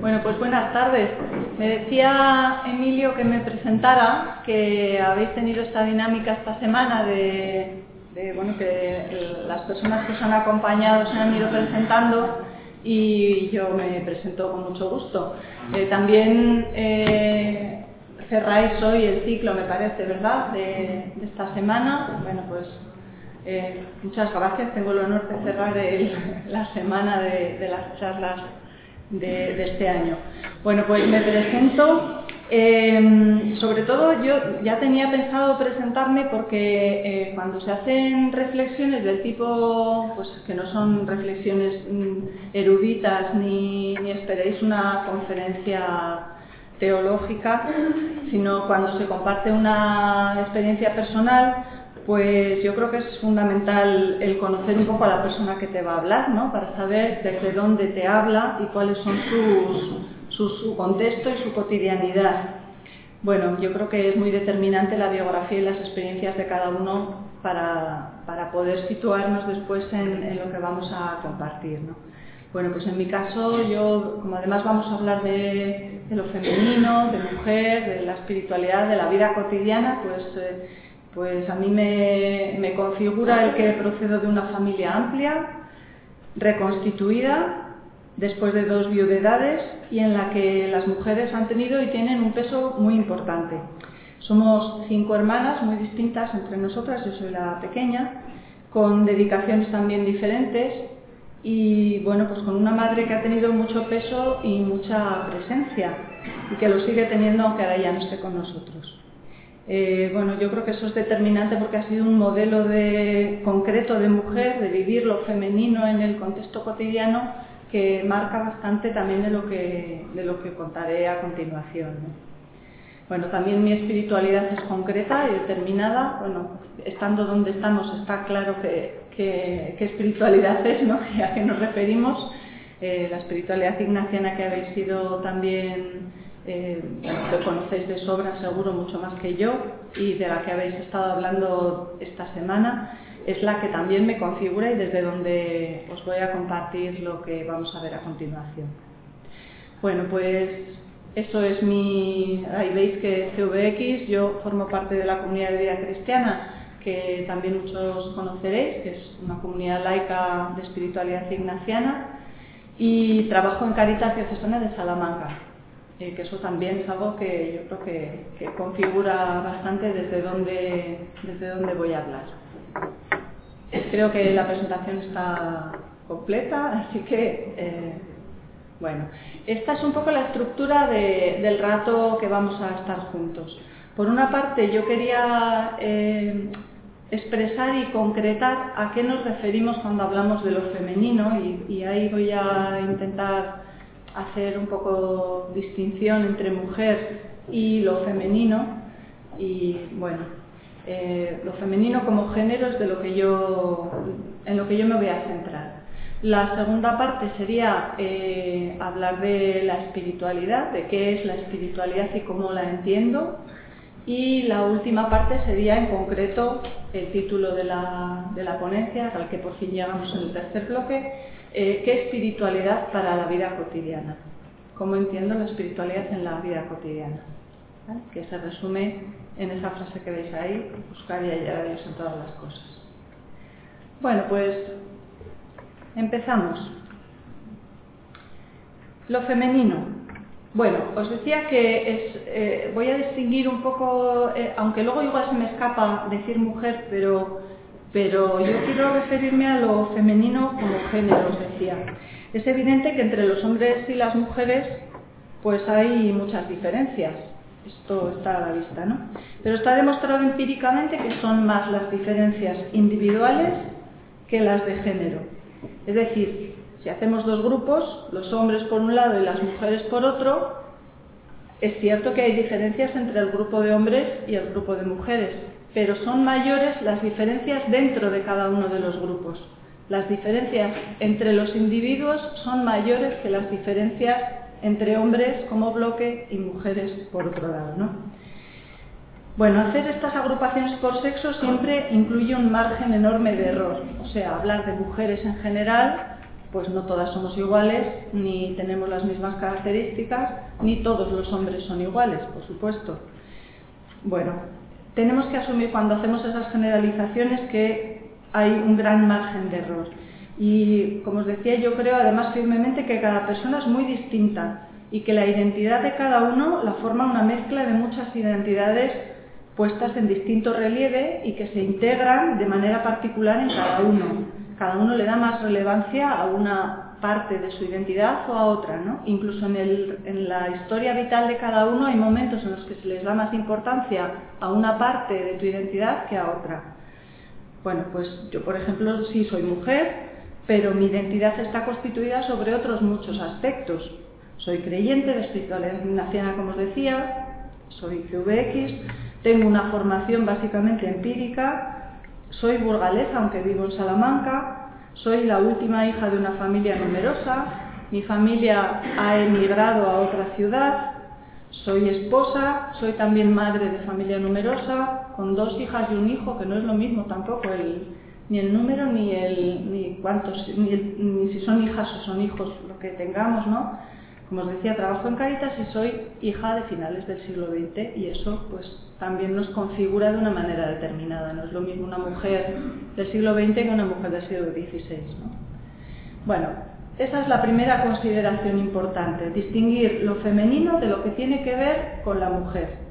Bueno, pues buenas tardes. Me decía Emilio que me presentara, que habéis tenido esta dinámica esta semana de, bueno, que las personas que os han acompañado se han ido presentando y yo me presento con mucho gusto. Eh, también eh, cerráis hoy el ciclo, me parece, ¿verdad?, de, esta semana. Bueno, pues eh, muchas gracias. Tengo el honor de cerrar la semana de las charlas de, este año. Bueno, pues me presento. Em, sobre todo yo ya tenía pensado presentarme porque eh, cuando se hacen reflexiones del tipo, pues que no son reflexiones mm, eruditas ni, ni esperéis una conferencia teológica, sino cuando se comparte una experiencia personal, pues yo creo que es fundamental el conocer un poco a la persona que te va a hablar, ¿no? Para saber desde dónde te habla y cuáles son sus, su contexto y su cotidianidad. Bueno, yo creo que es muy determinante la biografía y las experiencias de cada uno para, poder situarnos después en, lo que vamos a compartir. ¿no? Bueno, pues en mi caso, yo, como además vamos a hablar de, lo femenino, de mujer, de la espiritualidad, de la vida cotidiana, pues eh, pues a mí me, configura el que procedo de una familia amplia, reconstituida, después de dos viudedades y en la que las mujeres han tenido y tienen un peso muy importante. Somos cinco hermanas muy distintas entre nosotras, yo soy la pequeña, con dedicaciones también diferentes y bueno, pues con una madre que ha tenido mucho peso y mucha presencia y que lo sigue teniendo aunque ahora ya no esté con nosotros. Eh, bueno, yo creo que eso es determinante porque ha sido un modelo de, concreto de mujer, de vivir lo femenino en el contexto cotidiano, que marca bastante también de lo que, de lo que contaré a continuación. Bueno, también mi espiritualidad es concreta y determinada. Bueno, estando donde estamos está claro que, qué espiritualidad es, ¿no? a qué nos referimos. Eh, la espiritualidad ignaciana que habéis sido también eh, que conocéis de sobra seguro mucho más que yo y de la que habéis estado hablando esta semana, es la que también me configura y desde donde os voy a compartir lo que vamos a ver a continuación. Bueno, pues eso es mi... Ahí veis que CVX, yo formo parte de la comunidad de vida cristiana, que también muchos conoceréis, que es una comunidad laica de espiritualidad ignaciana, y trabajo en Caritas Diocesana de Salamanca, que eso también es algo que yo creo que, configura bastante desde dónde, desde dónde voy a hablar. Creo que la presentación está completa, así que, eh, bueno, esta es un poco la estructura del rato que vamos a estar juntos. Por una parte, yo quería eh, expresar y concretar a qué nos referimos cuando hablamos de lo femenino y ahí voy a intentar hacer un poco distinción entre mujer y lo femenino y bueno, eh, lo femenino como género es de lo que yo, en lo que yo me voy a centrar. La segunda parte sería eh, hablar de la espiritualidad, de qué es la espiritualidad y cómo la entiendo. Y la última parte sería en concreto el título de la, de la ponencia, al que por fin llegamos en el tercer bloque, eh, ¿qué espiritualidad para la vida cotidiana? ¿Cómo entiendo la espiritualidad en la vida cotidiana? Que se resume en esa frase que veis ahí, buscar y hallar a Dios en todas las cosas. Bueno, pues empezamos. Lo femenino. Bueno, os decía que es, eh, voy a distinguir un poco, eh, aunque luego igual se me escapa decir mujer, pero pero yo quiero referirme a lo femenino como género, os decía. Es evidente que entre los hombres y las mujeres pues hay muchas diferencias. Esto está a la vista, ¿no? Pero está demostrado empíricamente que son más las diferencias individuales que las de género. Es decir, si hacemos dos grupos, los hombres por un lado y las mujeres por otro, Es cierto que hay diferencias entre el grupo de hombres y el grupo de mujeres, pero son mayores las diferencias dentro de cada uno de los grupos. Las diferencias entre los individuos son mayores que las diferencias entre hombres como bloque y mujeres por otro lado. ¿no? Bueno, hacer estas agrupaciones por sexo siempre incluye un margen enorme de error. O sea, hablar de mujeres en general, pues no todas somos iguales, ni tenemos las mismas características, ni todos los hombres son iguales, por supuesto. Bueno, tenemos que asumir cuando hacemos esas generalizaciones que hay un gran margen de error. Y como os decía, yo creo además firmemente que cada persona es muy distinta y que la identidad de cada uno la forma una mezcla de muchas identidades puestas en distinto relieve y que se integran de manera particular en cada uno. Cada uno le da más relevancia a una parte de su identidad o a otra, ¿no? Incluso en, la historia vital de cada uno hay momentos en los que se les da más importancia a una parte de tu identidad que a otra. Bueno, pues yo, por ejemplo, sí soy mujer, pero mi identidad está constituida sobre otros muchos aspectos. Soy creyente de espiritualidad ignaciana, como os decía, soy CVX, tengo una formación básicamente empírica, soy burgalesa aunque vivo en Salamanca, soy la última hija de una familia numerosa, mi familia ha emigrado a otra ciudad, soy esposa, soy también madre de familia numerosa, con dos hijas y un hijo, que no es lo mismo tampoco ni el número ni el ni cuántos ni, ni si son hijas o son hijos lo que tengamos, ¿no? Como os decía, trabajo en Caritas y soy hija de finales del siglo XX y eso pues también nos configura de una manera determinada. No es lo mismo una mujer del siglo XX que una mujer del siglo XVI. Bueno, esa es la primera consideración importante, distinguir lo femenino de lo que tiene que ver con la mujer.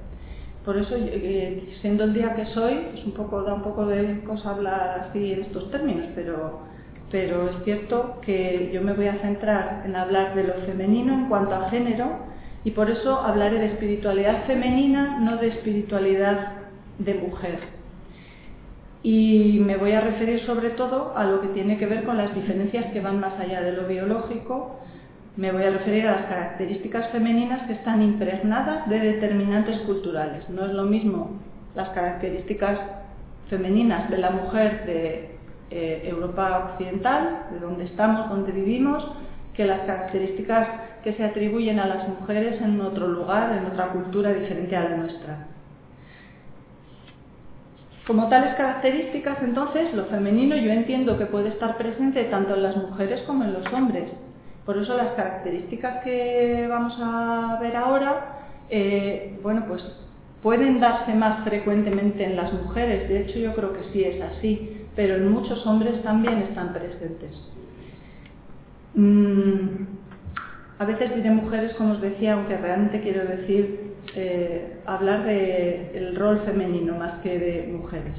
Por eso, eh, siendo el día que soy, es un poco, da un poco de cosa hablar así en estos términos, pero pero es cierto que yo me voy a centrar en hablar de lo femenino en cuanto a género y por eso hablaré de espiritualidad femenina, no de espiritualidad de mujer. Y me voy a referir sobre todo a lo que tiene que ver con las diferencias que van más allá de lo biológico. Me voy a referir a las características femeninas que están impregnadas de determinantes culturales. No es lo mismo las características femeninas de la mujer de eh, Europa occidental, de donde estamos, donde vivimos, que las características que se atribuyen a las mujeres en otro lugar, en otra cultura diferente a la nuestra. Como tales características, entonces, lo femenino yo entiendo que puede estar presente tanto en las mujeres como en los hombres. Por eso las características que vamos a ver ahora, eh, bueno, pues pueden darse más frecuentemente en las mujeres. De hecho, yo creo que sí es así pero en muchos hombres también están presentes. Mm, a veces diré mujeres, como os decía, aunque realmente quiero decir eh, hablar del rol femenino más que de mujeres.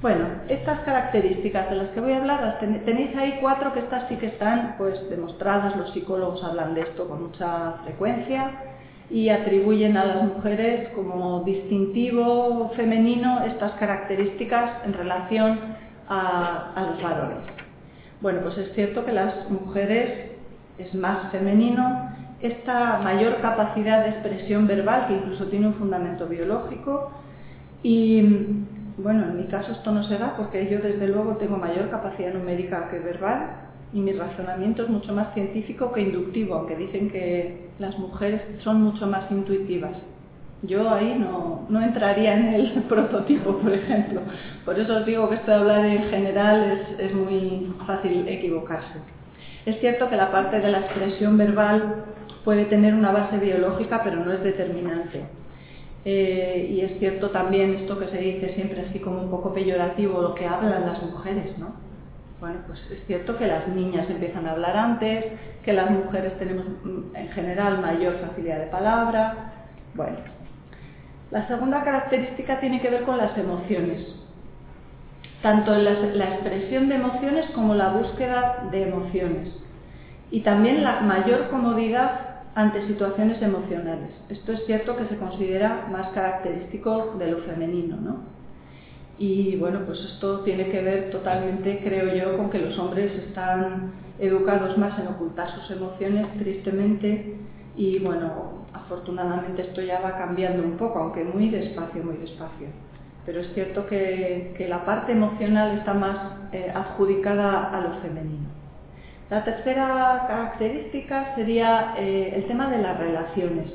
Bueno, estas características de las que voy a hablar, tenéis ahí cuatro que estas sí que están pues demostradas, los psicólogos hablan de esto con mucha frecuencia y atribuyen a las mujeres como distintivo femenino estas características en relación a, los varones. Bueno, pues es cierto que las mujeres es más femenino, esta mayor capacidad de expresión verbal, que incluso tiene un fundamento biológico, y bueno, en mi caso esto no se da porque yo desde luego tengo mayor capacidad numérica que verbal, y mi razonamiento es mucho más científico que inductivo, aunque dicen que las mujeres son mucho más intuitivas. Yo ahí no, no entraría en el prototipo, por ejemplo. Por eso os digo que esto de hablar en general es, es muy fácil equivocarse. Es cierto que la parte de la expresión verbal puede tener una base biológica, pero no es determinante. Eh, y es cierto también esto que se dice siempre así como un poco peyorativo, lo que hablan las mujeres, ¿no? Bueno, pues es cierto que las niñas empiezan a hablar antes, que las mujeres tenemos mm, en general mayor facilidad de palabra. Bueno, la segunda característica tiene que ver con las emociones, tanto la, expresión de emociones como la búsqueda de emociones y también la mayor comodidad ante situaciones emocionales. Esto es cierto que se considera más característico de lo femenino, ¿no? Y bueno, pues esto tiene que ver totalmente, creo yo, con que los hombres están educados más en ocultar sus emociones, tristemente, Y bueno, afortunadamente esto ya va cambiando un poco, aunque muy despacio, muy despacio. Pero es cierto que, la parte emocional está más eh, adjudicada a lo femenino. La tercera característica sería eh, el tema de las relaciones.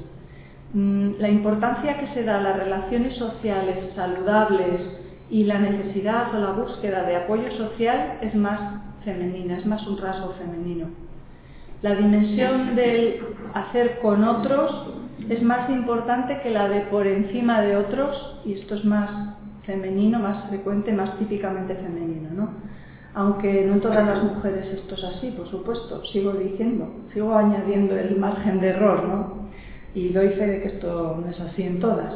Mm, la importancia que se da a las relaciones sociales saludables y la necesidad o la búsqueda de apoyo social es más femenina, es más un rasgo femenino. La dimensión del hacer con otros es más importante que la de por encima de otros y esto es más femenino, más frecuente, más típicamente femenino, ¿no? Aunque no en todas las mujeres esto es así, por supuesto, sigo diciendo, sigo añadiendo el margen de error, ¿no? Y doy fe de que esto no es así en todas.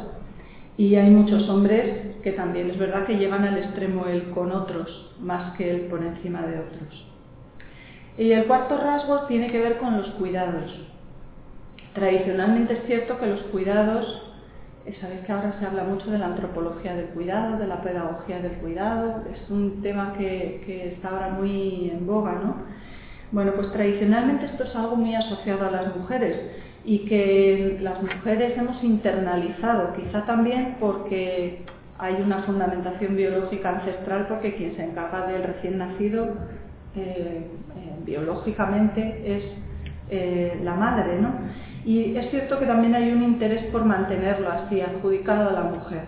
Y hay muchos hombres que también es verdad que llevan al extremo el con otros más que el por encima de otros. Y el cuarto rasgo tiene que ver con los cuidados. Tradicionalmente es cierto que los cuidados, eh, sabéis que ahora se habla mucho de la antropología del cuidado, de la pedagogía del cuidado, es un tema que, que está ahora muy en boga, ¿no? Bueno, pues tradicionalmente esto es algo muy asociado a las mujeres y que las mujeres hemos internalizado, quizá también porque hay una fundamentación biológica ancestral, porque quien se encarga del recién nacido eh, eh, biológicamente es eh, la madre, ¿no? Y es cierto que también hay un interés por mantenerlo así, adjudicado a la mujer,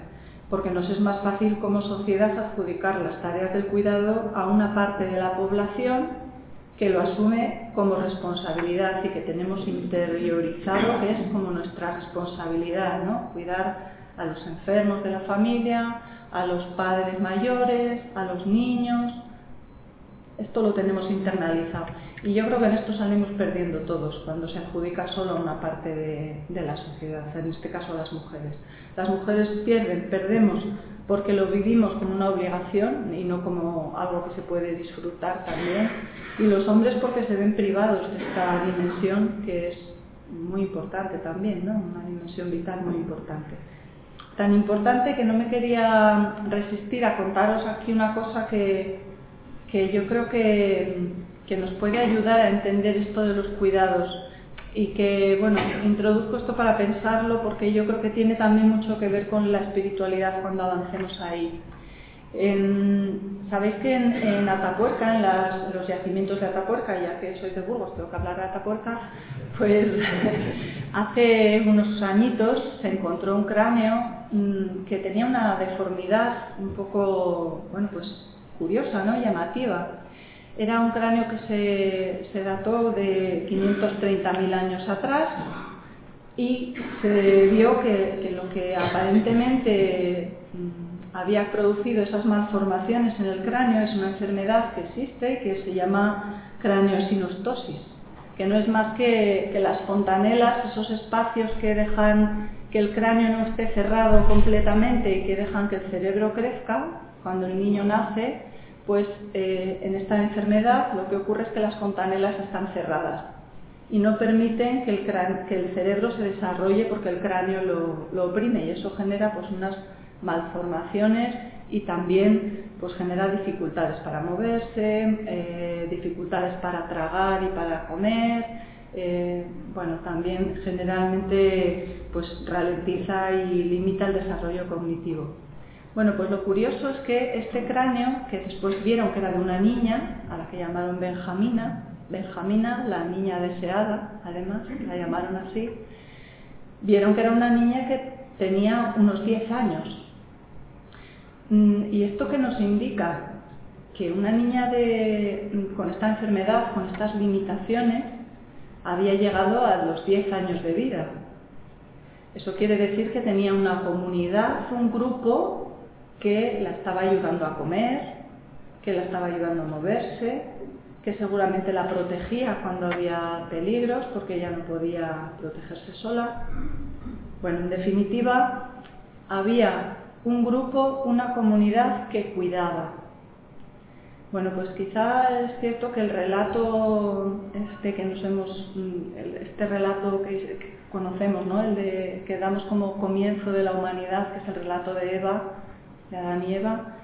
porque nos es más fácil como sociedad adjudicar las tareas del cuidado a una parte de la población que lo asume como responsabilidad y que tenemos interiorizado que es como nuestra responsabilidad, ¿no? Cuidar a los enfermos de la familia, a los padres mayores, a los niños, esto lo tenemos internalizado. Y yo creo que en esto salimos perdiendo todos cuando se adjudica solo a una parte de, la sociedad, en este caso a las mujeres. Las mujeres pierden, perdemos porque lo vivimos como una obligación y no como algo que se puede disfrutar también. Y los hombres porque se ven privados de esta dimensión que es muy importante también, ¿no? una dimensión vital muy importante. Tan importante que no me quería resistir a contaros aquí una cosa que, que yo creo que, nos puede ayudar a entender esto de los cuidados y que, bueno, introduzco esto para pensarlo porque yo creo que tiene también mucho que ver con la espiritualidad cuando avancemos ahí. Sabéis que en, Atapuerca, en, los yacimientos de Atapuerca, ya que soy de Burgos, tengo que hablar de Atapuerca, pues hace unos añitos se encontró un cráneo mm, que tenía una deformidad un poco, bueno, pues curiosa, ¿no? llamativa. Era un cráneo que se, dató de 530.000 años atrás y se vio que, lo que aparentemente mm, había producido esas malformaciones en el cráneo es una enfermedad que existe que se llama craneosinostosis, que no es más que, que las fontanelas, esos espacios que dejan que el cráneo no esté cerrado completamente y que dejan que el cerebro crezca. Cuando el niño nace, pues eh, en esta enfermedad lo que ocurre es que las fontanelas están cerradas y no permiten que el, cerebro se desarrolle porque el cráneo lo, oprime y eso genera pues unas malformaciones y también pues genera dificultades para moverse, eh, dificultades para tragar y para comer, eh, bueno, también generalmente pues ralentiza y limita el desarrollo cognitivo. Bueno, pues lo curioso es que este cráneo, que después vieron que era de una niña, a la que llamaron Benjamina, Benjamina, la niña deseada, además, la llamaron así, vieron que era una niña que tenía unos 10 años. Mm, ¿Y esto qué nos indica? Que una niña con esta enfermedad, con estas limitaciones, había llegado a los 10 años de vida. Eso quiere decir que tenía una comunidad, un grupo que la estaba ayudando a comer, que la estaba ayudando a moverse, que seguramente la protegía cuando había peligros porque ella no podía protegerse sola. Bueno, en definitiva, había un grupo, una comunidad que cuidaba. Bueno, pues quizá es cierto que el relato este que nos hemos, este relato que conocemos, ¿no? el de, que damos como comienzo de la humanidad, que es el relato de Eva, de Adán y Eva,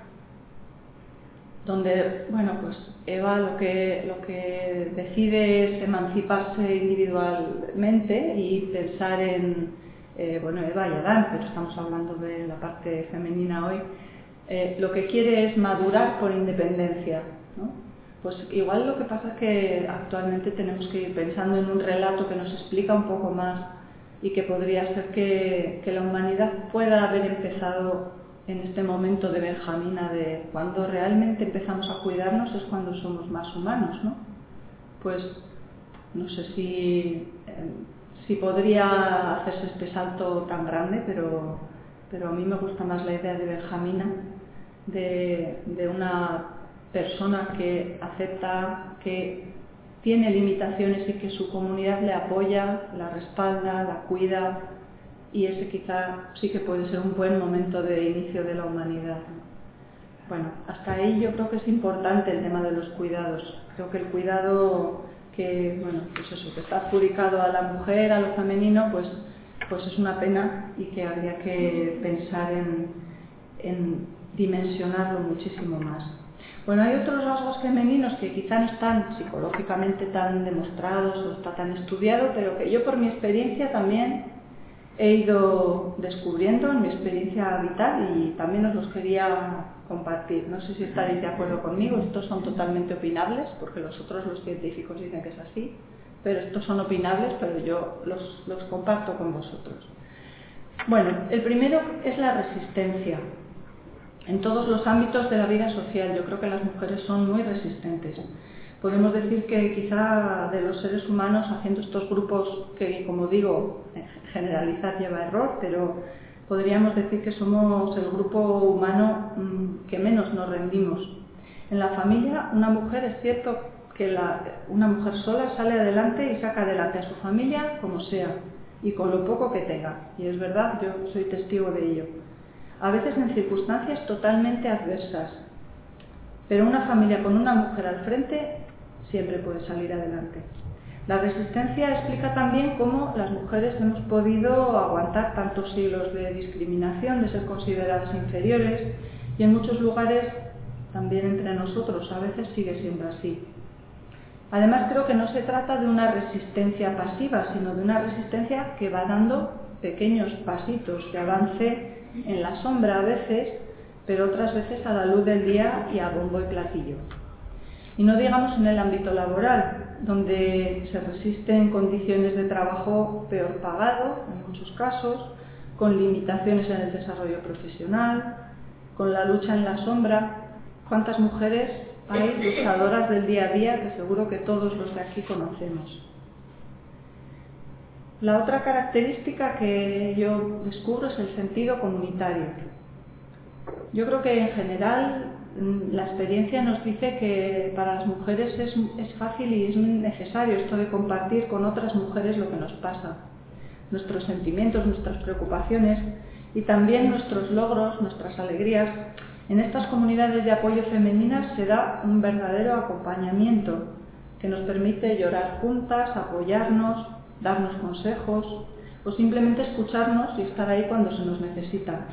donde, bueno, pues Eva lo que, lo que decide es emanciparse individualmente y pensar en, eh, bueno, Eva y Adán, pero estamos hablando de la parte femenina hoy, eh, lo que quiere es madurar por independencia, ¿no? Pues igual lo que pasa es que actualmente tenemos que ir pensando en un relato que nos explica un poco más y que podría ser que, que la humanidad pueda haber empezado en este momento de Benjamina, de cuando realmente empezamos a cuidarnos es cuando somos más humanos, ¿no? Pues no sé si, eh, si podría hacerse este salto tan grande, pero, pero a mí me gusta más la idea de Benjamina, de, de una persona que acepta que tiene limitaciones y que su comunidad le apoya, la respalda, la cuida, y ese quizá sí que puede ser un buen momento de inicio de la humanidad. Bueno, hasta ahí yo creo que es importante el tema de los cuidados. Creo que el cuidado que, bueno, pues eso, que está adjudicado a la mujer, a lo femenino, pues, pues es una pena y que habría que pensar en, en dimensionarlo muchísimo más. Bueno, hay otros rasgos femeninos que quizá no están psicológicamente tan demostrados o está tan estudiado, pero que yo por mi experiencia también he ido descubriendo en mi experiencia vital y también os los quería compartir. No sé si estaréis de acuerdo conmigo, estos son totalmente opinables, porque los otros, los científicos, dicen que es así, pero estos son opinables, pero yo los, los comparto con vosotros. Bueno, el primero es la resistencia. En todos los ámbitos de la vida social, yo creo que las mujeres son muy resistentes podemos decir que quizá de los seres humanos haciendo estos grupos que, como digo, generalizar lleva error, pero podríamos decir que somos el grupo humano mm, que menos nos rendimos. En la familia, una mujer es cierto que una mujer sola sale adelante y saca adelante a su familia como sea y con lo poco que tenga. Y es verdad, yo soy testigo de ello. A veces en circunstancias totalmente adversas. Pero una familia con una mujer al frente siempre puede salir adelante. La resistencia explica también cómo las mujeres hemos podido aguantar tantos siglos de discriminación, de ser consideradas inferiores y en muchos lugares también entre nosotros a veces sigue siendo así. Además creo que no se trata de una resistencia pasiva, sino de una resistencia que va dando pequeños pasitos de avance en la sombra a veces, pero otras veces a la luz del día y a bombo y platillo. Y no digamos en el ámbito laboral, donde se resisten condiciones de trabajo peor pagado, en muchos casos, con limitaciones en el desarrollo profesional, con la lucha en la sombra. ¿Cuántas mujeres hay luchadoras del día a día que seguro que todos los de aquí conocemos? La otra característica que yo descubro es el sentido comunitario. Yo creo que en general la experiencia nos dice que para las mujeres es, es, fácil y es necesario esto de compartir con otras mujeres lo que nos pasa, nuestros sentimientos, nuestras preocupaciones y también nuestros logros, nuestras alegrías. En estas comunidades de apoyo femeninas se da un verdadero acompañamiento que nos permite llorar juntas, apoyarnos, darnos consejos, o simplemente escucharnos y estar ahí cuando se nos necesita.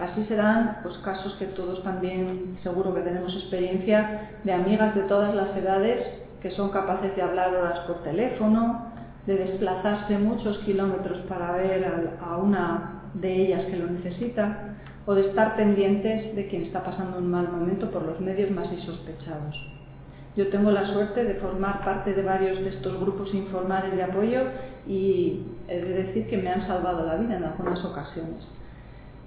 Así serán pues, casos que todos también seguro que tenemos experiencia de amigas de todas las edades que son capaces de hablar horas por teléfono, de desplazarse muchos kilómetros para ver a una de ellas que lo necesita, o de estar pendientes de quien está pasando un mal momento por los medios más insospechados. Yo tengo la suerte de formar parte de varios de estos grupos informales de apoyo y he de decir que me han salvado la vida en algunas ocasiones.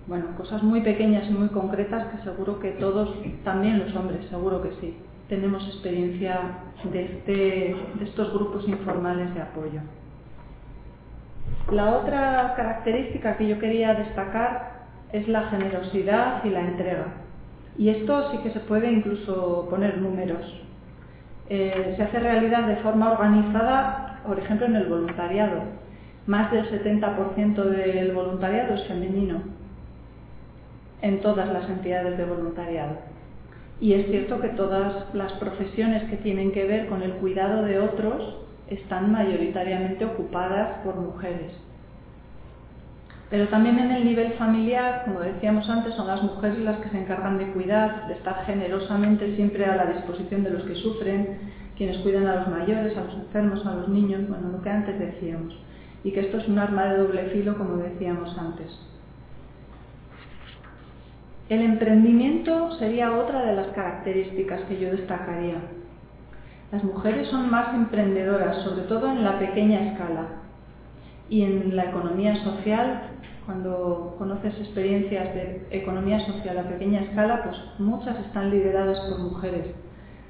Bueno, cosas muy pequeñas y muy concretas que seguro que todos, también los hombres, seguro que sí, tenemos experiencia de, este, de estos grupos informales de apoyo. La otra característica que yo quería destacar es la generosidad y la entrega. Y esto sí que se puede incluso poner números. Eh, se hace realidad de forma organizada, por ejemplo, en el voluntariado. Más del 70% del voluntariado es femenino en todas las entidades de voluntariado. Y es cierto que todas las profesiones que tienen que ver con el cuidado de otros están mayoritariamente ocupadas por mujeres. Pero también en el nivel familiar, como decíamos antes, son las mujeres las que se encargan de cuidar, de estar generosamente siempre a la disposición de los que sufren, quienes cuidan a los mayores, a los enfermos, a los niños, bueno, lo que antes decíamos. Y que esto es un arma de doble filo, como decíamos antes. El emprendimiento sería otra de las características que yo destacaría. Las mujeres son más emprendedoras, sobre todo en la pequeña escala. Y en la economía social, cuando conoces experiencias de economía social a pequeña escala, pues muchas están lideradas por mujeres.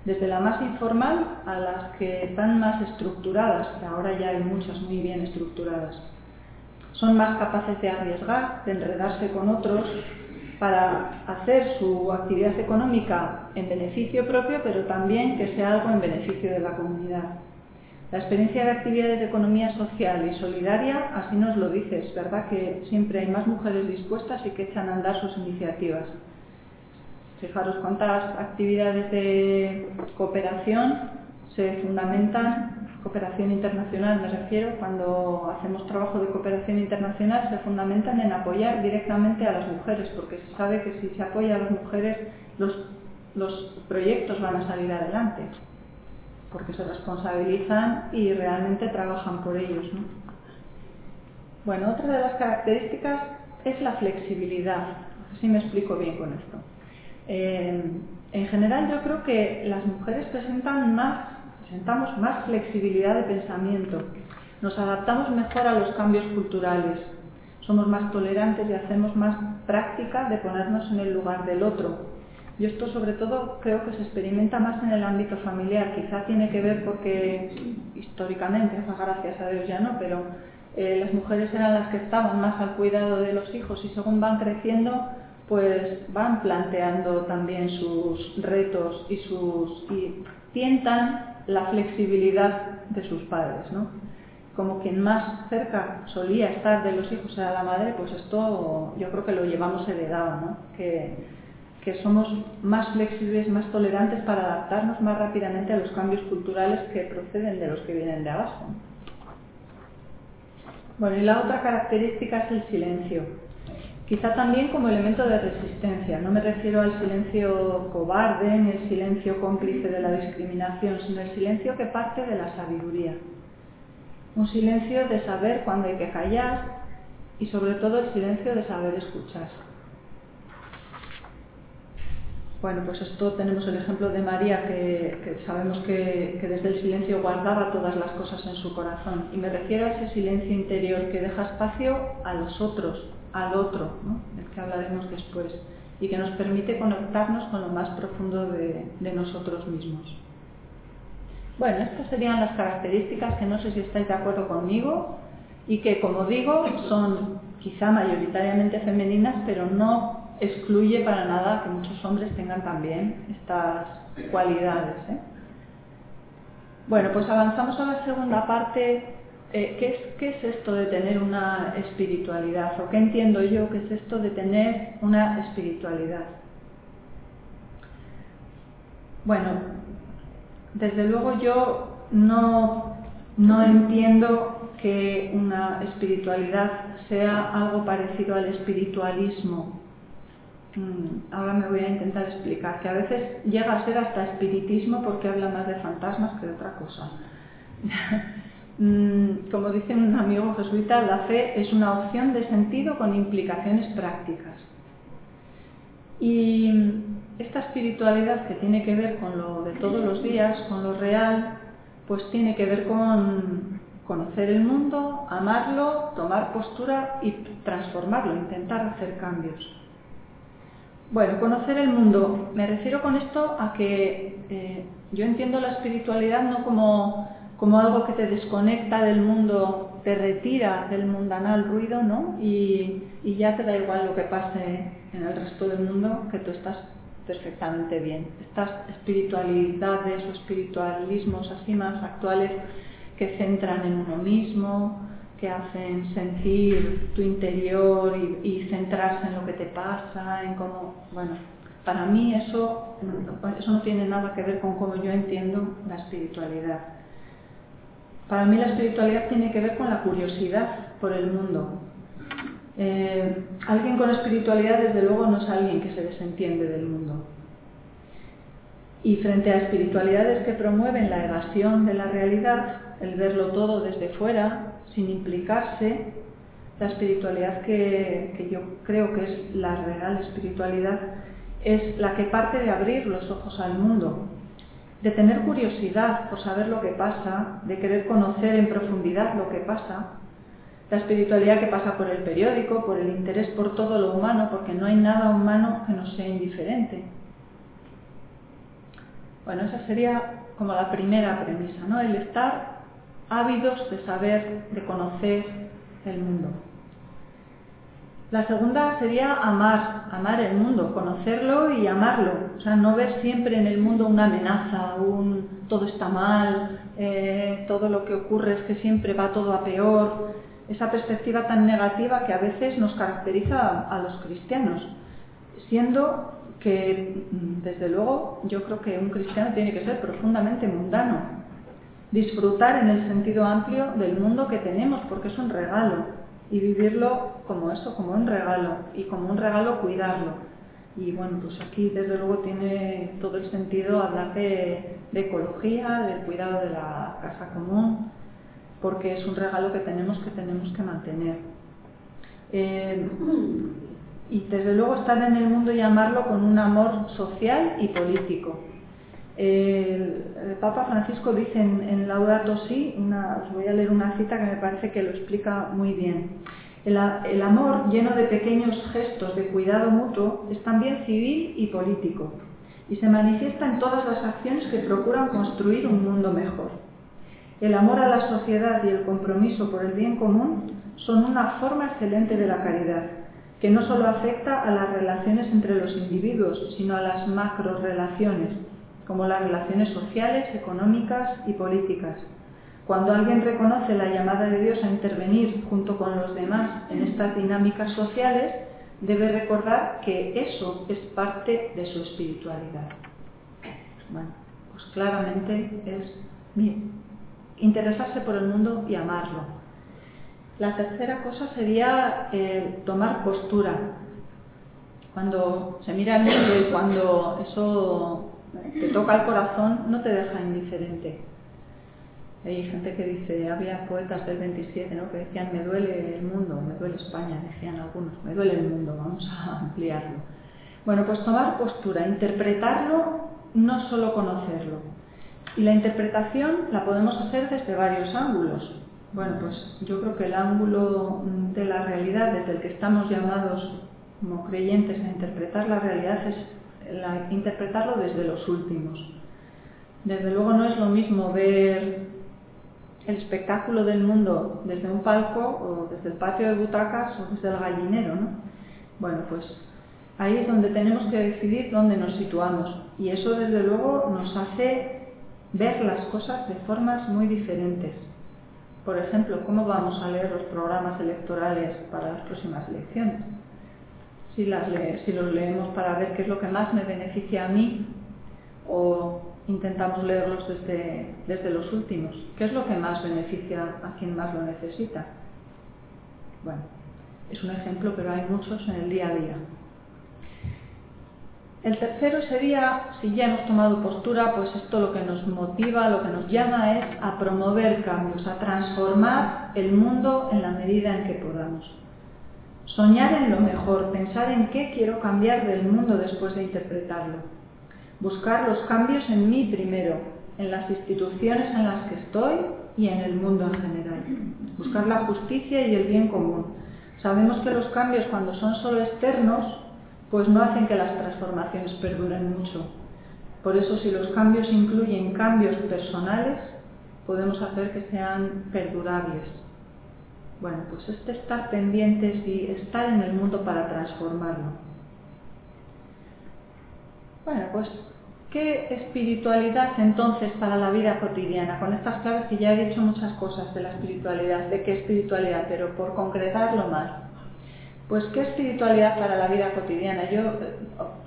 Desde la más informal a las que están más estructuradas, ahora ya hay muchas muy bien estructuradas. Son más capaces de arriesgar, de enredarse con otros, para hacer su actividad económica en beneficio propio, pero también que sea algo en beneficio de la comunidad. La experiencia de actividades de economía social y solidaria así nos lo dice, es verdad que siempre hay más mujeres dispuestas y que echan a andar sus iniciativas. Fijaros cuántas actividades de cooperación se fundamentan cooperación internacional me refiero, cuando hacemos trabajo de cooperación internacional se fundamentan en apoyar directamente a las mujeres, porque se sabe que si se apoya a las mujeres los, los proyectos van a salir adelante, porque se responsabilizan y realmente trabajan por ellos. Bueno, otra de las características es la flexibilidad, si me explico bien con esto. Eh, en general yo creo que las mujeres presentan más presentamos más flexibilidad de pensamiento, nos adaptamos mejor a los cambios culturales, somos más tolerantes y hacemos más práctica de ponernos en el lugar del otro. Y esto sobre todo creo que se experimenta más en el ámbito familiar. Quizá tiene que ver porque históricamente, gracias a Dios ya no, pero eh, las mujeres eran las que estaban más al cuidado de los hijos y según van creciendo, pues van planteando también sus retos y sus y tientan la flexibilidad de sus padres, ¿no? Como quien más cerca solía estar de los hijos era la madre, pues esto yo creo que lo llevamos heredado, ¿no? Que, que somos más flexibles, más tolerantes para adaptarnos más rápidamente a los cambios culturales que proceden de los que vienen de abajo. Bueno, y la otra característica es el silencio. Quizá también como elemento de resistencia. No me refiero al silencio cobarde ni el silencio cómplice de la discriminación, sino el silencio que parte de la sabiduría. Un silencio de saber cuándo hay que callar y sobre todo el silencio de saber escuchar. Bueno, pues esto tenemos el ejemplo de María, que, sabemos que, desde el silencio guardaba todas las cosas en su corazón. Y me refiero a ese silencio interior que deja espacio a los otros, al otro, del que hablaremos después, y que nos permite conectarnos con lo más profundo de, nosotros mismos. Bueno, estas serían las características que no sé si estáis de acuerdo conmigo y que, como digo, son quizá mayoritariamente femeninas, pero no excluye para nada que muchos hombres tengan también estas cualidades. ¿eh? Bueno, pues avanzamos a la segunda parte eh, ¿qué, es, esto de tener una espiritualidad? ¿O qué entiendo yo que es esto de tener una espiritualidad? Bueno, desde luego yo no, no entiendo que una espiritualidad sea algo parecido al espiritualismo. Mm, ahora me voy a intentar explicar, que a veces llega a ser hasta espiritismo porque habla más de fantasmas que de otra cosa. Mm, como dice un amigo jesuita, la fe es una opción de sentido con implicaciones prácticas. Y esta espiritualidad que tiene que ver con lo de todos los días, con lo real, pues tiene que ver con conocer el mundo, amarlo, tomar postura y transformarlo, intentar hacer cambios. Bueno, conocer el mundo. Me refiero con esto a que eh, yo entiendo la espiritualidad no como como algo que te desconecta del mundo, te retira del mundanal ruido, ¿no? Y, ya te da igual lo que pase en el resto del mundo, que tú estás perfectamente bien. Estas espiritualidades o espiritualismos así más actuales que centran en uno mismo, que hacen sentir tu interior y, centrarse en lo que te pasa, en cómo, bueno, para mí eso, eso no tiene nada que ver con cómo yo entiendo la espiritualidad. Para mí la espiritualidad tiene que ver con la curiosidad por el mundo. Eh, alguien con espiritualidad, desde luego, no es alguien que se desentiende del mundo. Y frente a espiritualidades que promueven la evasión de la realidad, el verlo todo desde fuera, sin implicarse, la espiritualidad que, yo creo que es la real espiritualidad, es la que parte de abrir los ojos al mundo, de tener curiosidad por saber lo que pasa, de querer conocer en profundidad lo que pasa, la espiritualidad que pasa por el periódico, por el interés por todo lo humano, porque no hay nada humano que nos sea indiferente. Bueno, esa sería como la primera premisa, ¿no? El estar ávidos de saber, de conocer el mundo. La segunda sería amar, amar el mundo, conocerlo y amarlo. O sea, no ver siempre en el mundo una amenaza, un todo está mal, eh, todo lo que ocurre es que siempre va todo a peor esa perspectiva tan negativa que a veces nos caracteriza a los cristianos, siendo que, desde luego, yo creo que un cristiano tiene que ser profundamente mundano, disfrutar en el sentido amplio del mundo que tenemos, porque es un regalo, y vivirlo como eso, como un regalo, y como un regalo cuidarlo. Y bueno, pues aquí desde luego tiene todo el sentido hablar de, ecología, del cuidado de la casa común, porque es un regalo que tenemos que tenemos que mantener. Eh, y desde luego estar en el mundo y amarlo con un amor social y político. El, Papa Francisco dice en, Laudato Si, os voy a leer una cita que me parece que lo explica muy bien. El, el amor, lleno de pequeños gestos de cuidado mutuo, es también civil y político y se manifiesta en todas las acciones que procuran construir un mundo mejor. El amor a la sociedad y el compromiso por el bien común son una forma excelente de la caridad, que no solo afecta a las relaciones entre los individuos, sino a las macro relaciones, como las relaciones sociales, económicas y políticas. Cuando alguien reconoce la llamada de Dios a intervenir junto con los demás en estas dinámicas sociales, debe recordar que eso es parte de su espiritualidad. Bueno, pues claramente es bien interesarse por el mundo y amarlo. La tercera cosa sería eh, tomar postura. Cuando se mira el mundo y cuando eso te toca el corazón, no te deja indiferente. Hay gente que dice, había poetas del 27 ¿no? que decían, me duele el mundo, me duele España, decían algunos, me duele el mundo, vamos a ampliarlo. Bueno, pues tomar postura, interpretarlo, no solo conocerlo. Y la interpretación la podemos hacer desde varios ángulos. Bueno, pues yo creo que el ángulo de la realidad desde el que estamos llamados como creyentes a interpretar la realidad es interpretarlo desde los últimos. Desde luego no es lo mismo ver el espectáculo del mundo desde un palco o desde el patio de butacas o desde el gallinero, ¿no? Bueno, pues ahí es donde tenemos que decidir dónde nos situamos y eso desde luego nos hace ver las cosas de formas muy diferentes. Por ejemplo, ¿cómo vamos a leer los programas electorales para las próximas elecciones? Si, las si los leemos para ver qué es lo que más me beneficia a mí o intentamos leerlos desde, desde los últimos. ¿Qué es lo que más beneficia a quien más lo necesita? Bueno, es un ejemplo, pero hay muchos en el día a día. El tercero sería, si ya hemos tomado postura, pues esto lo que nos motiva, lo que nos llama es a promover cambios, a transformar el mundo en la medida en que podamos. Soñar en lo mejor, pensar en qué quiero cambiar del mundo después de interpretarlo. Buscar los cambios en mí primero, en las instituciones en las que estoy y en el mundo en general. Buscar la justicia y el bien común. Sabemos que los cambios cuando son solo externos pues no hacen que las transformaciones perduren mucho. Por eso si los cambios incluyen cambios personales, podemos hacer que sean perdurables. Bueno, pues este estar pendientes y estar en el mundo para transformarlo. Bueno, pues ¿qué espiritualidad entonces para la vida cotidiana? Con estas claves que ya he dicho muchas cosas de la espiritualidad, de qué espiritualidad, pero por concretarlo más. Pues qué espiritualidad para la vida cotidiana. Yo eh,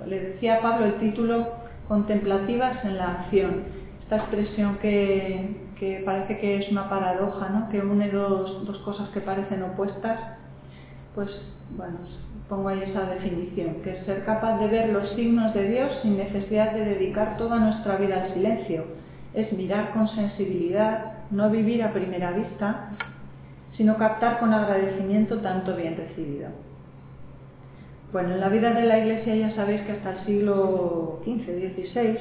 le decía a Pablo el título Contemplativas en la acción. Esta expresión que, parece que es una paradoja, ¿no? que une dos, dos, cosas que parecen opuestas. Pues bueno, pongo ahí esa definición, que es ser capaz de ver los signos de Dios sin necesidad de dedicar toda nuestra vida al silencio. Es mirar con sensibilidad, no vivir a primera vista, sino captar con agradecimiento tanto bien recibido. Bueno, en la vida de la Iglesia ya sabéis que hasta el siglo XV, XVI,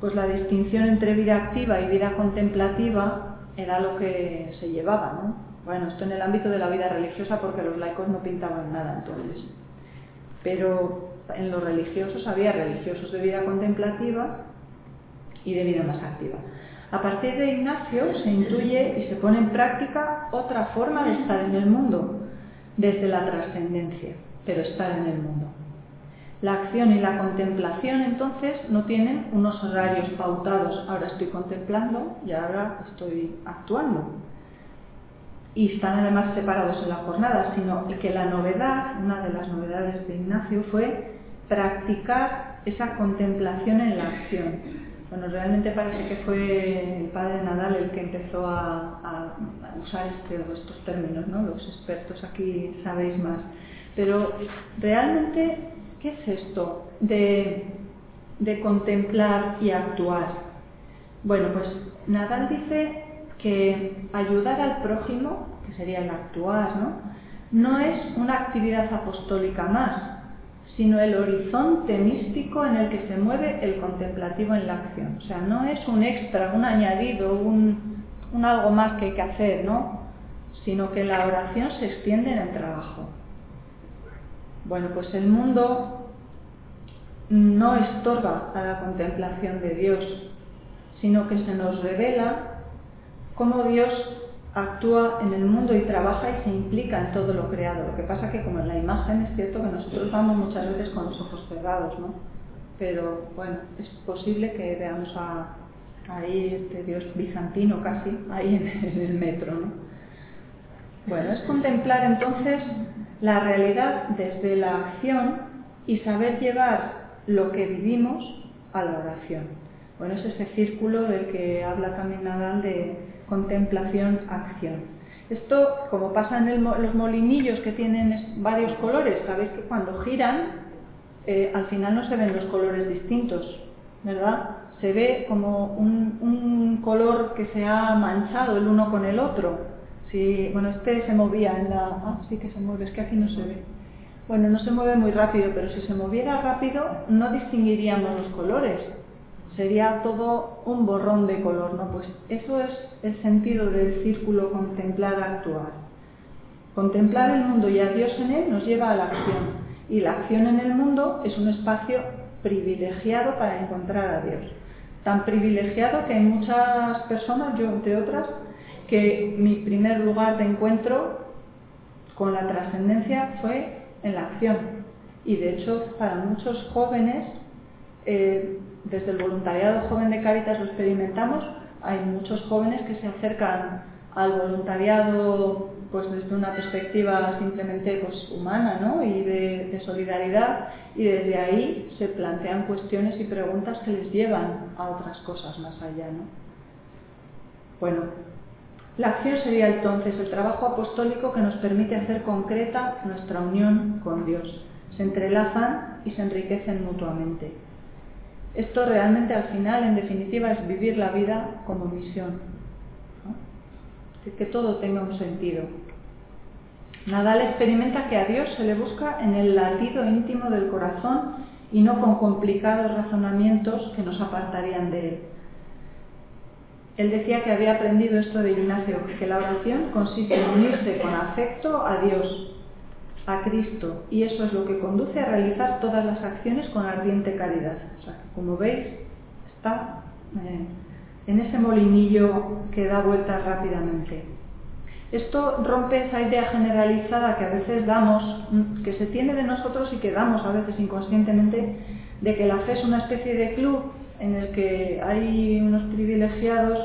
pues la distinción entre vida activa y vida contemplativa era lo que se llevaba, ¿no? Bueno, esto en el ámbito de la vida religiosa porque los laicos no pintaban nada entonces. Pero en los religiosos había religiosos de vida contemplativa y de vida más activa. A partir de Ignacio se intuye y se pone en práctica otra forma de estar en el mundo, desde la trascendencia, pero estar en el mundo. La acción y la contemplación entonces no tienen unos horarios pautados, ahora estoy contemplando y ahora estoy actuando. Y están además separados en la jornada, sino que la novedad, una de las novedades de Ignacio fue practicar esa contemplación en la acción. Bueno, realmente parece que fue el padre Nadal el que empezó a, usar este, estos términos, ¿no? Los expertos aquí sabéis más. Pero realmente ¿Qué es esto de, contemplar y actuar? Bueno, pues Nadal dice que ayudar al prójimo, que sería el actuar, ¿no? No es una actividad apostólica más, sino el horizonte místico en el que se mueve el contemplativo en la acción. O sea, no es un extra, un añadido, un, algo más que hay que hacer, ¿no? Sino que la oración se extiende en el trabajo. Bueno, pues el mundo no estorba a la contemplación de Dios, sino que se nos revela cómo Dios actúa en el mundo y trabaja y se implica en todo lo creado. Lo que pasa que como en la imagen es cierto que nosotros vamos muchas veces con los ojos cerrados, ¿no? Pero bueno, es posible que veamos a, ahí este Dios bizantino casi, ahí en el metro, ¿no? Bueno, es contemplar entonces la realidad desde la acción y saber llevar lo que vivimos a la oración. Bueno, es ese círculo del que habla también Nadal de contemplación-acción. Esto, como pasa en los molinillos que tienen varios colores, sabéis que cuando giran, eh, al final no se ven los colores distintos, ¿verdad? Se ve como un color que se ha manchado el uno con el otro. Bueno, este se movía en la... Ah, sí que se mueve, es que aquí no se ve. Bueno, no se mueve muy rápido, pero si se moviera rápido no distinguiríamos los colores. Sería todo un borrón de color, ¿no? Pues eso es el sentido del círculo contemplar, actuar. Contemplar el mundo y a Dios en él nos lleva a la acción. Y la acción en el mundo es un espacio privilegiado para encontrar a Dios. Tan privilegiado que muchas personas, yo entre otras, que mi primer lugar de encuentro con la trascendencia fue en la acción. Y de hecho, para muchos jóvenes, eh, desde el voluntariado joven de Cáritas lo experimentamos, hay muchos jóvenes que se acercan al voluntariado pues desde una perspectiva simplemente pues, humana ¿no? y de, de, solidaridad y desde ahí se plantean cuestiones y preguntas que les llevan a otras cosas más allá. ¿no? Bueno, la acción sería entonces el trabajo apostólico que nos permite hacer concreta nuestra unión con Dios. Se entrelazan y se enriquecen mutuamente. Esto realmente al final, en definitiva, es vivir la vida como misión. Que todo tenga un sentido. Nadal experimenta que a Dios se le busca en el latido íntimo del corazón y no con complicados razonamientos que nos apartarían de él. Él decía que había aprendido esto de Ignacio, que la oración consiste en unirse con afecto a Dios, a Cristo, y eso es lo que conduce a realizar todas las acciones con ardiente caridad. Como veis, está eh, en ese molinillo que da vueltas rápidamente. Esto rompe esa idea generalizada que a veces damos, que se tiene de nosotros y que damos a veces inconscientemente, de que la fe es una especie de club en el que hay unos privilegiados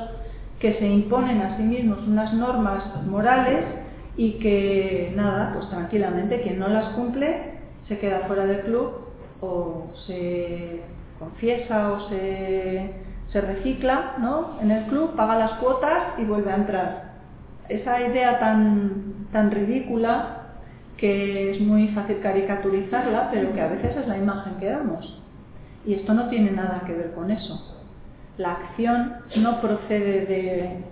que se imponen a sí mismos unas normas morales y que nada, pues tranquilamente quien no las cumple se queda fuera del club o se confiesa o se, se recicla ¿no? en el club, paga las cuotas y vuelve a entrar. Esa idea tan, tan ridícula que es muy fácil caricaturizarla, pero que a veces es la imagen que damos. Y esto no tiene nada que ver con eso. La acción no procede de,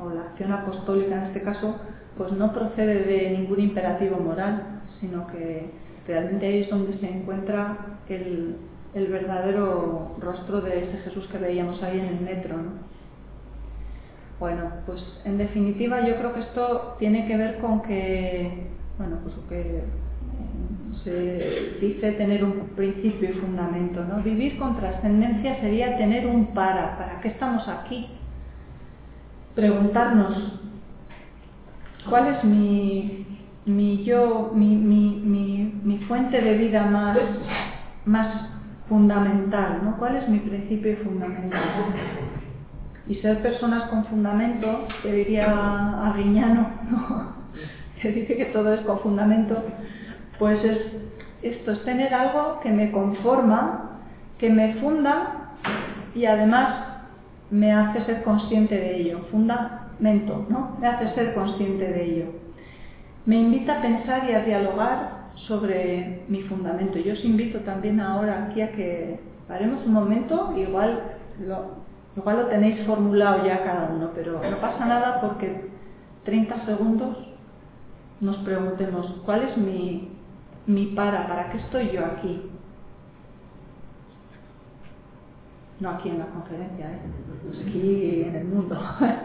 o la acción apostólica en este caso, pues no procede de ningún imperativo moral, sino que realmente ahí es donde se encuentra el, el verdadero rostro de ese Jesús que veíamos ahí en el metro. ¿no? Bueno, pues en definitiva yo creo que esto tiene que ver con que, bueno, pues que se dice tener un principio y fundamento, ¿no? Vivir con trascendencia sería tener un para, ¿para qué estamos aquí? Preguntarnos, ¿cuál es mi, mi yo, mi, mi, mi, fuente de vida más, más fundamental, ¿no? ¿Cuál es mi principio y fundamental? Y ser personas con fundamento, que diría Aguiñano, que dice que todo es con fundamento, pues es esto, es tener algo que me conforma, que me funda y además me hace ser consciente de ello, fundamento, ¿no? Me hace ser consciente de ello. Me invita a pensar y a dialogar sobre mi fundamento. Yo os invito también ahora aquí a que paremos un momento, igual lo, igual lo tenéis formulado ya cada uno, pero no pasa nada porque 30 segundos nos preguntemos cuál es mi mi para, ¿para qué estoy yo aquí? No aquí en la conferencia, ¿eh? Pues aquí en el mundo.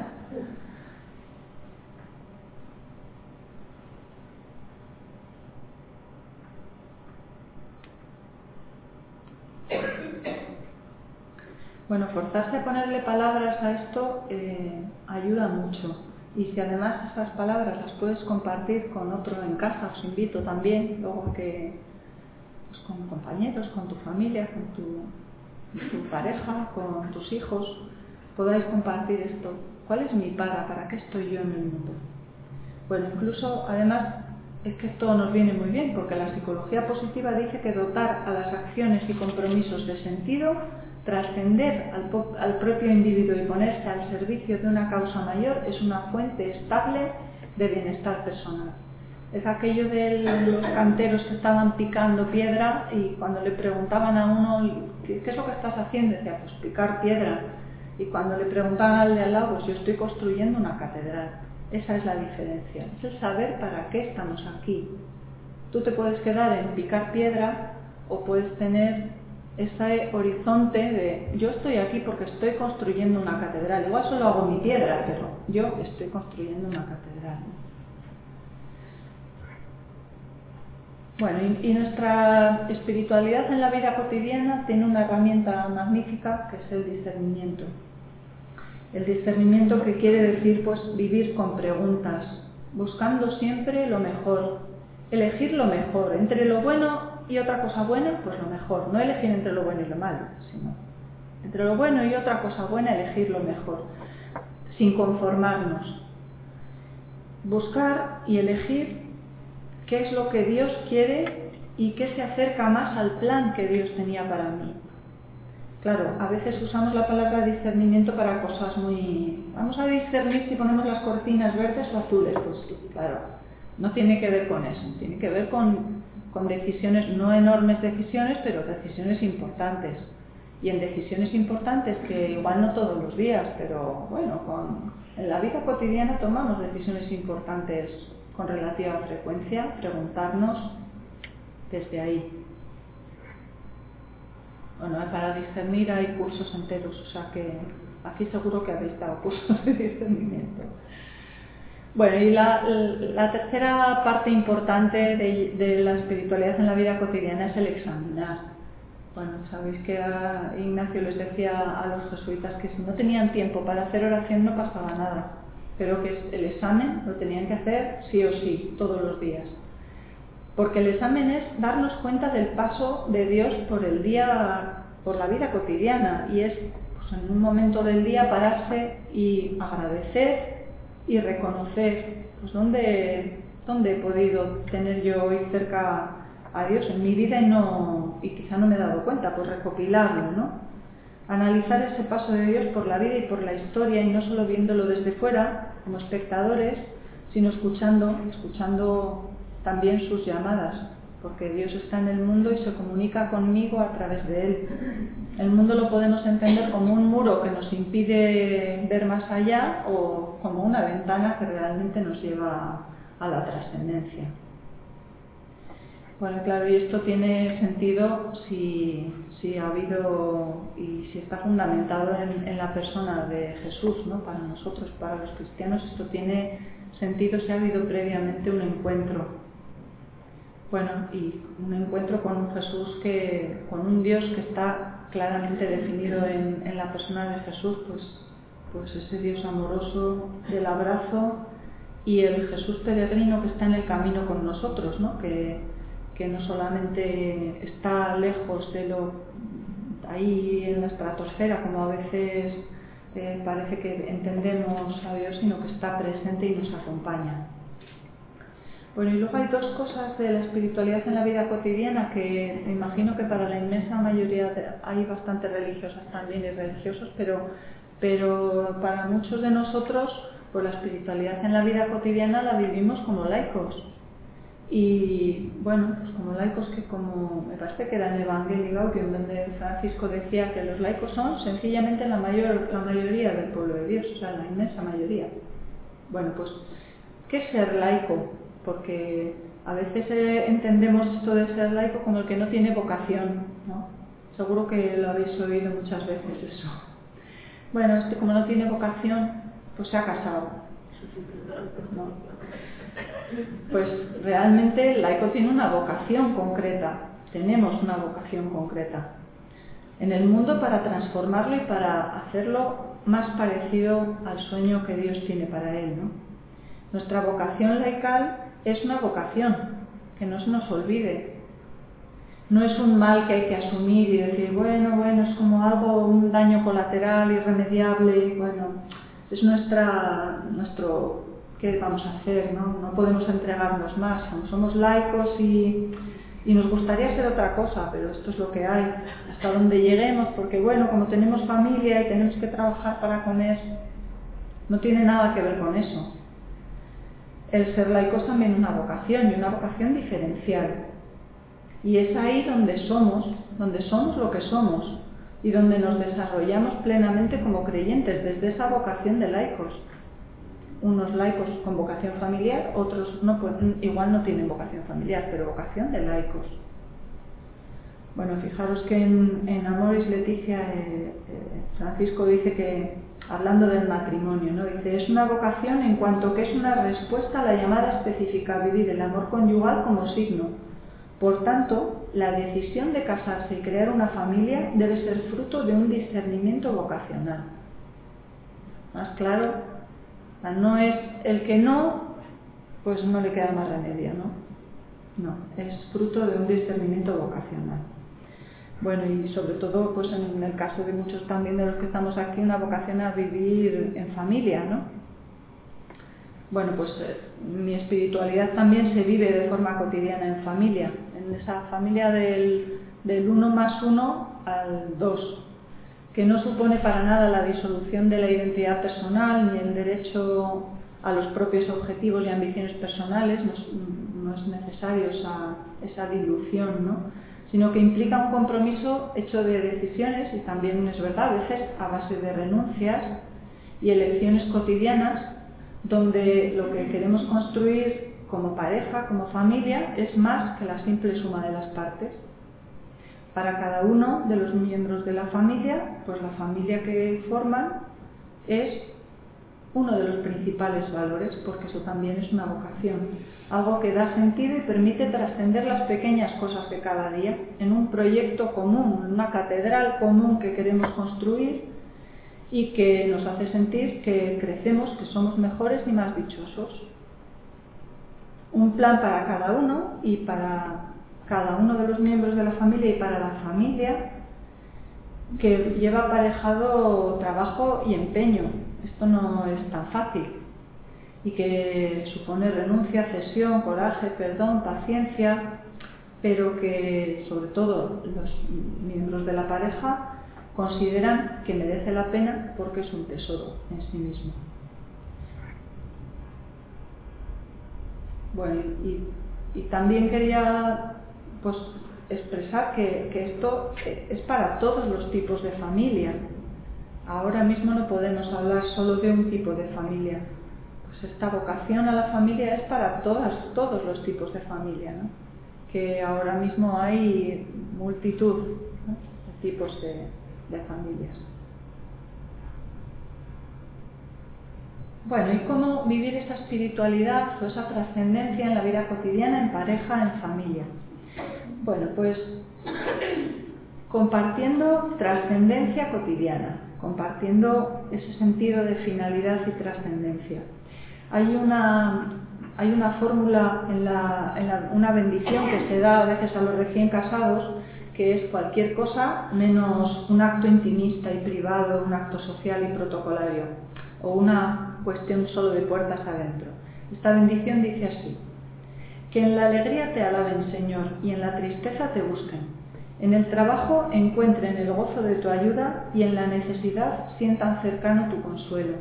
Bueno, forzarse a ponerle palabras a esto eh, ayuda mucho. Y si además esas palabras las puedes compartir con otro en casa, os invito también, luego que pues, con compañeros, con tu familia, con tu, pareja, con tus hijos, podáis compartir esto. ¿Cuál es mi para? ¿Para qué estoy yo en el mundo? Bueno, incluso además es que esto nos viene muy bien porque la psicología positiva dice que dotar a las acciones y compromisos de sentido Trascender al, propio individuo y ponerse al servicio de una causa mayor es una fuente estable de bienestar personal. Es aquello de los canteros que estaban picando piedra y cuando le preguntaban a uno, ¿qué, es lo que estás haciendo? Decía, pues picar piedra. Y cuando le preguntaban al de al lado, pues yo estoy construyendo una catedral. Esa es la diferencia. Es el saber para qué estamos aquí. Tú te puedes quedar en picar piedra o puedes tener ese horizonte de yo estoy aquí porque estoy construyendo una catedral. Igual solo hago mi piedra, pero yo estoy construyendo una catedral. Bueno, y, nuestra espiritualidad en la vida cotidiana tiene una herramienta magnífica que es el discernimiento. El discernimiento que quiere decir pues vivir con preguntas, buscando siempre lo mejor, elegir lo mejor, entre lo bueno y otra cosa buena, pues lo mejor. No elegir entre lo bueno y lo malo, sino entre lo bueno y otra cosa buena, elegir lo mejor, sin conformarnos. Buscar y elegir qué es lo que Dios quiere y qué se acerca más al plan que Dios tenía para mí. Claro, a veces usamos la palabra discernimiento para cosas muy... Vamos a discernir si ponemos las cortinas verdes o azules. Pues claro, no tiene que ver con eso, tiene que ver con con decisiones, no enormes decisiones, pero decisiones importantes. Y en decisiones importantes que igual no todos los días, pero bueno, con, en la vida cotidiana tomamos decisiones importantes con relativa frecuencia, preguntarnos desde ahí. Bueno, para discernir hay cursos enteros, o sea que aquí seguro que habéis dado cursos de discernimiento. Bueno, y la, tercera parte importante de, la espiritualidad en la vida cotidiana es el examinar. Bueno, sabéis que Ignacio les decía a los jesuitas que si no tenían tiempo para hacer oración no pasaba nada, pero que el examen lo tenían que hacer sí o sí, todos los días. Porque el examen es darnos cuenta del paso de Dios por el día, por la vida cotidiana, y es pues, en un momento del día pararse y agradecer y reconocer pues dónde, dónde he podido tener yo hoy cerca a Dios en mi vida y, no, y quizá no me he dado cuenta, pues recopilarlo, ¿no? Analizar ese paso de Dios por la vida y por la historia y no solo viéndolo desde fuera como espectadores, sino escuchando, escuchando también sus llamadas, porque Dios está en el mundo y se comunica conmigo a través de él. El mundo lo podemos entender como un muro que nos impide ver más allá o como una ventana que realmente nos lleva a la trascendencia. Bueno, claro, y esto tiene sentido si, ha habido y si está fundamentado en, la persona de Jesús, ¿no? Para nosotros, para los cristianos, esto tiene sentido si ha habido previamente un encuentro. Bueno, y un encuentro con un Jesús que, con un Dios que está claramente definido en, la persona de Jesús, pues, pues ese Dios amoroso del abrazo y el Jesús peregrino que está en el camino con nosotros, ¿no? Que, que no solamente está lejos de lo ahí en la estratosfera, como a veces eh, parece que entendemos a Dios, sino que está presente y nos acompaña. Bueno, y luego hay dos cosas de la espiritualidad en la vida cotidiana que imagino que para la inmensa mayoría hay bastantes religiosas también y religiosos, pero, pero para muchos de nosotros, pues la espiritualidad en la vida cotidiana la vivimos como laicos. Y bueno, pues como laicos que como me parece que era en Evangelio Gaudium, donde Francisco decía que los laicos son sencillamente la, mayor, la mayoría del pueblo de Dios, o sea, la inmensa mayoría. Bueno, pues, ¿qué es ser laico? Porque a veces eh, entendemos esto de ser laico como el que no tiene vocación, ¿no? Seguro que lo habéis oído muchas veces eso. Bueno, este como no tiene vocación, pues se ha casado. ¿no? Pues realmente el laico tiene una vocación concreta, tenemos una vocación concreta en el mundo para transformarlo y para hacerlo más parecido al sueño que Dios tiene para él. Nuestra vocación laical es una vocación, que no se nos olvide. No es un mal que hay que asumir y decir, bueno, bueno, es como algo, un daño colateral irremediable, y bueno, es nuestra, nuestro ¿qué vamos a hacer? No, no podemos entregarnos más. Somos laicos y, y, nos gustaría ser otra cosa, pero esto es lo que hay. Hasta donde lleguemos, porque bueno, como tenemos familia y tenemos que trabajar para comer, no tiene nada que ver con eso. El ser laico es también una vocación y una vocación diferencial. Y es ahí donde somos, donde somos lo que somos y donde nos desarrollamos plenamente como creyentes desde esa vocación de laicos unos laicos con vocación familiar, otros no igual no tienen vocación familiar, pero vocación de laicos. Bueno, fijaros que en, en Amoris Leticia eh, eh, Francisco dice que, hablando del matrimonio, ¿no? dice, es una vocación en cuanto que es una respuesta a la llamada específica a vivir el amor conyugal como signo. Por tanto, la decisión de casarse y crear una familia debe ser fruto de un discernimiento vocacional. Más claro, no es el que no, pues no le queda más remedio, ¿no? No, es fruto de un discernimiento vocacional. Bueno, y sobre todo, pues en el caso de muchos también de los que estamos aquí, una vocación a vivir en familia, ¿no? Bueno, pues eh, mi espiritualidad también se vive de forma cotidiana en familia, en esa familia del, del uno más uno al dos, que no supone para nada la disolución de la identidad personal ni el derecho a los propios objetivos y ambiciones personales, no es, necesario esa, esa dilución, ¿no? Sino que implica un compromiso hecho de decisiones y también es verdad, a veces a base de renuncias y elecciones cotidianas, donde lo que queremos construir como pareja, como familia, es más que la simple suma de las partes. Para cada uno de los miembros de la familia, pues la familia que forman es uno de los principales valores, porque eso también es una vocación, algo que da sentido y permite trascender las pequeñas cosas de cada día en un proyecto común, en una catedral común que queremos construir y que nos hace sentir que crecemos, que somos mejores y más dichosos. Un plan para cada uno y para cada uno de los miembros de la familia y para la familia que lleva aparejado trabajo y empeño. Esto no es tan fácil y que supone renuncia, cesión, coraje, perdón, paciencia, pero que sobre todo los miembros de la pareja consideran que merece la pena porque es un tesoro en sí mismo. Bueno, y también quería pues, expresar que, que esto es para todos los tipos de familia. Ahora mismo no podemos hablar solo de un tipo de familia. Pues esta vocación a la familia es para todas, todos los tipos de familia, ¿no? que ahora mismo hay multitud de tipos de, de familias. Bueno, ¿y cómo vivir esa espiritualidad o esa trascendencia en la vida cotidiana, en pareja, en familia? Bueno, pues compartiendo trascendencia cotidiana, compartiendo ese sentido de finalidad y trascendencia. Hay una, hay una fórmula, en, la, una bendición que se da a veces a los recién casados, que es cualquier cosa menos un acto intimista y privado, un acto social y protocolario, o una cuestión solo de puertas adentro. Esta bendición dice así, que en la alegría te alaben, Señor, y en la tristeza te busquen. En el trabajo encuentren el gozo de tu ayuda y en la necesidad sientan cercano tu consuelo.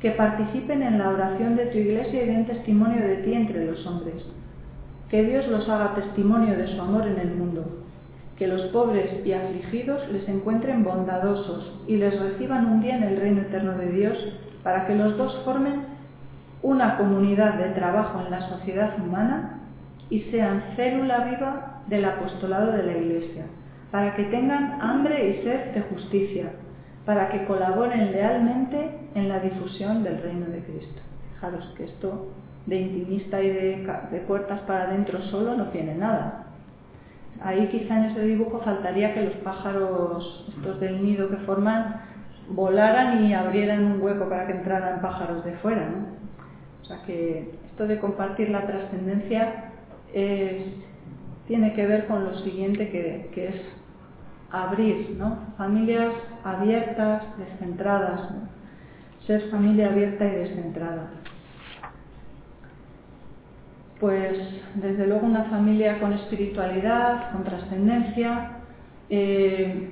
Que participen en la oración de tu iglesia y den testimonio de ti entre los hombres. Que Dios los haga testimonio de su amor en el mundo que los pobres y afligidos les encuentren bondadosos y les reciban un día en el reino eterno de Dios, para que los dos formen una comunidad de trabajo en la sociedad humana y sean célula viva del apostolado de la Iglesia, para que tengan hambre y sed de justicia, para que colaboren lealmente en la difusión del reino de Cristo. Fijaros que esto de intimista y de, puertas para adentro solo no tiene nada. Ahí quizá en ese dibujo faltaría que los pájaros, estos del nido que forman, volaran y abrieran un hueco para que entraran pájaros de fuera. ¿no? O sea que esto de compartir la trascendencia tiene que ver con lo siguiente que, que es abrir, ¿no? familias abiertas, descentradas, ser familia abierta y descentrada pues desde luego una familia con espiritualidad, con trascendencia, eh,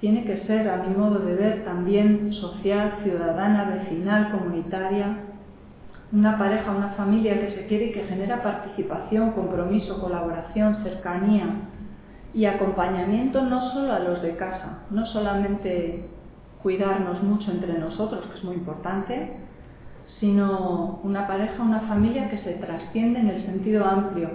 tiene que ser, a mi modo de ver, también social, ciudadana, vecinal, comunitaria, una pareja, una familia que se quiere y que genera participación, compromiso, colaboración, cercanía y acompañamiento no solo a los de casa, no solamente cuidarnos mucho entre nosotros, que es muy importante, sino una pareja, una familia que se trasciende en el sentido amplio,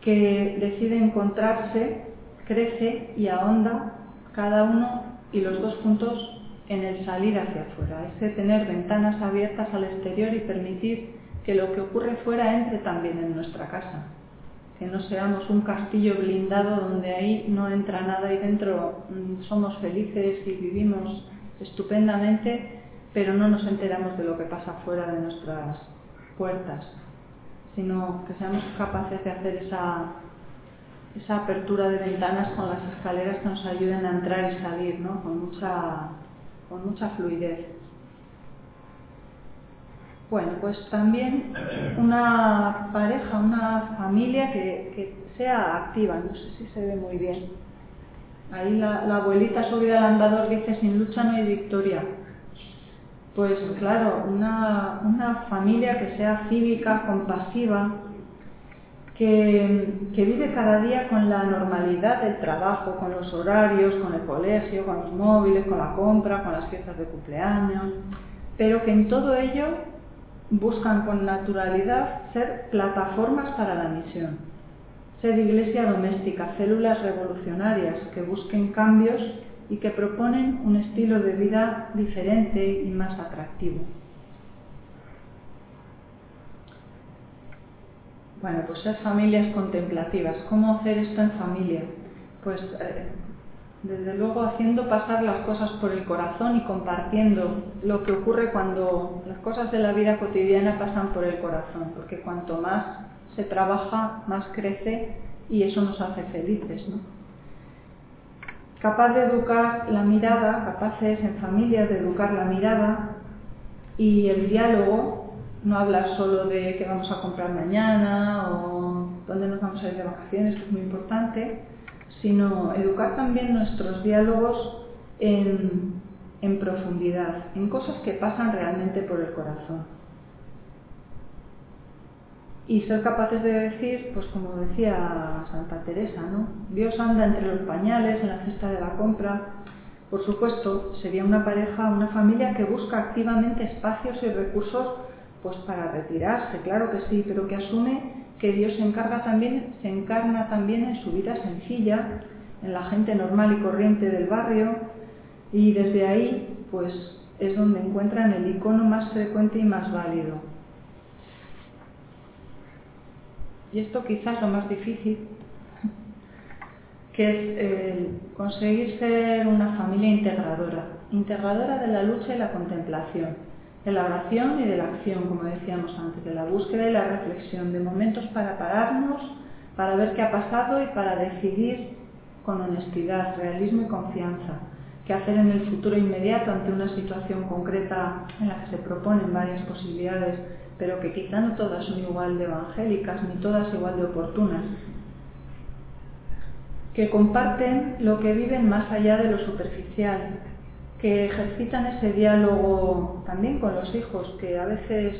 que decide encontrarse, crece y ahonda cada uno y los dos puntos en el salir hacia afuera, ese tener ventanas abiertas al exterior y permitir que lo que ocurre fuera entre también en nuestra casa, que no seamos un castillo blindado donde ahí no entra nada y dentro mm, somos felices y vivimos estupendamente pero no nos enteramos de lo que pasa fuera de nuestras puertas, sino que seamos capaces de hacer esa, esa apertura de ventanas con las escaleras que nos ayuden a entrar y salir, ¿no? con, mucha, con mucha fluidez. Bueno, pues también una pareja, una familia que, sea activa, no sé si se ve muy bien. Ahí la, la abuelita subida al andador dice, sin lucha no hay victoria. Pues claro, una, familia que sea cívica, compasiva, que, vive cada día con la normalidad del trabajo, con los horarios, con el colegio, con los móviles, con la compra, con las fiestas de cumpleaños, pero que en todo ello buscan con naturalidad ser plataformas para la misión, ser iglesia doméstica, células revolucionarias que busquen cambios y que proponen un estilo de vida diferente y más atractivo. Bueno, pues ser familias contemplativas. ¿Cómo hacer esto en familia? Pues eh, desde luego haciendo pasar las cosas por el corazón y compartiendo lo que ocurre cuando las cosas de la vida cotidiana pasan por el corazón, porque cuanto más se trabaja, más crece y eso nos hace felices. ¿no? capaz de educar la mirada, capaces en familia de educar la mirada y el diálogo, no hablar solo de qué vamos a comprar mañana o dónde nos vamos a ir de vacaciones, que es muy importante, sino educar también nuestros diálogos en, en profundidad, en cosas que pasan realmente por el corazón. y ser capaces de decir, pues como decía Santa Teresa, ¿no? Dios anda entre los pañales, en la cesta de la compra. Por supuesto, sería una pareja, una familia que busca activamente espacios y recursos pues para retirarse, claro que sí, pero que asume que Dios se encarga también, se encarna también en su vida sencilla, en la gente normal y corriente del barrio, y desde ahí, pues es donde encuentran el icono más frecuente y más válido. Y esto quizás lo más difícil, que es conseguir ser una familia integradora, integradora de la lucha y la contemplación, de la oración y de la acción, como decíamos antes, de la búsqueda y la reflexión, de momentos para pararnos, para ver qué ha pasado y para decidir con honestidad, realismo y confianza qué hacer en el futuro inmediato ante una situación concreta en la que se proponen varias posibilidades, pero que quizá no todas son igual de evangélicas ni todas igual de oportunas, que comparten lo que viven más allá de lo superficial, que ejercitan ese diálogo también con los hijos, que a veces